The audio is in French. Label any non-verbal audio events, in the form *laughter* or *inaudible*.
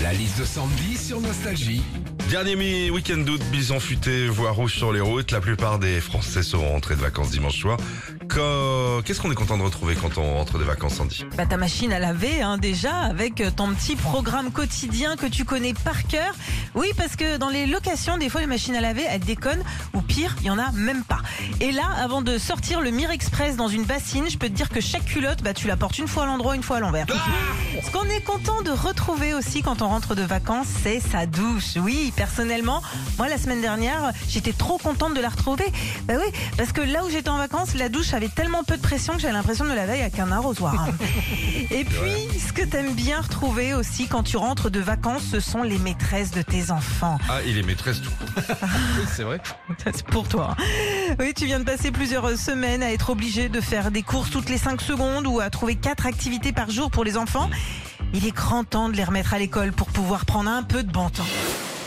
La liste de Sandy sur Nostalgie. Dernier week-end d'août, bison futé, voie rouge sur les routes. La plupart des Français seront rentrés de vacances dimanche soir. Qu'est-ce qu'on est content de retrouver quand on rentre des vacances, Sandy? Bah, ta machine à laver hein, déjà avec ton petit programme quotidien que tu connais par cœur. Oui, parce que dans les locations, des fois les machines à laver, elles déconnent ou pire, il y en a même pas. Et là, avant de sortir le Mire Express dans une bassine, je peux te dire que chaque culotte, bah, tu la portes une fois à l'endroit, une fois à l'envers. Ce qu'on est content de retrouver aussi quand on rentre de vacances, c'est sa douche. Oui, personnellement, moi la semaine dernière, j'étais trop contente de la retrouver. Bah oui, parce que là où j'étais en vacances, la douche avait tellement peu de pression que j'avais l'impression de me laver avec un arrosoir. *laughs* Et puis, ce que t'aimes bien retrouver aussi quand tu rentres de vacances, ce sont les maîtresses de tes enfants. Ah, il est maîtresse tout. *laughs* oui, c'est vrai. C'est pour toi. Oui, tu viens de passer plusieurs semaines à être obligé de faire des courses toutes les 5 secondes ou à trouver quatre activités par jour pour les enfants. Il est grand temps de les remettre à l'école pour pouvoir prendre un peu de bon temps.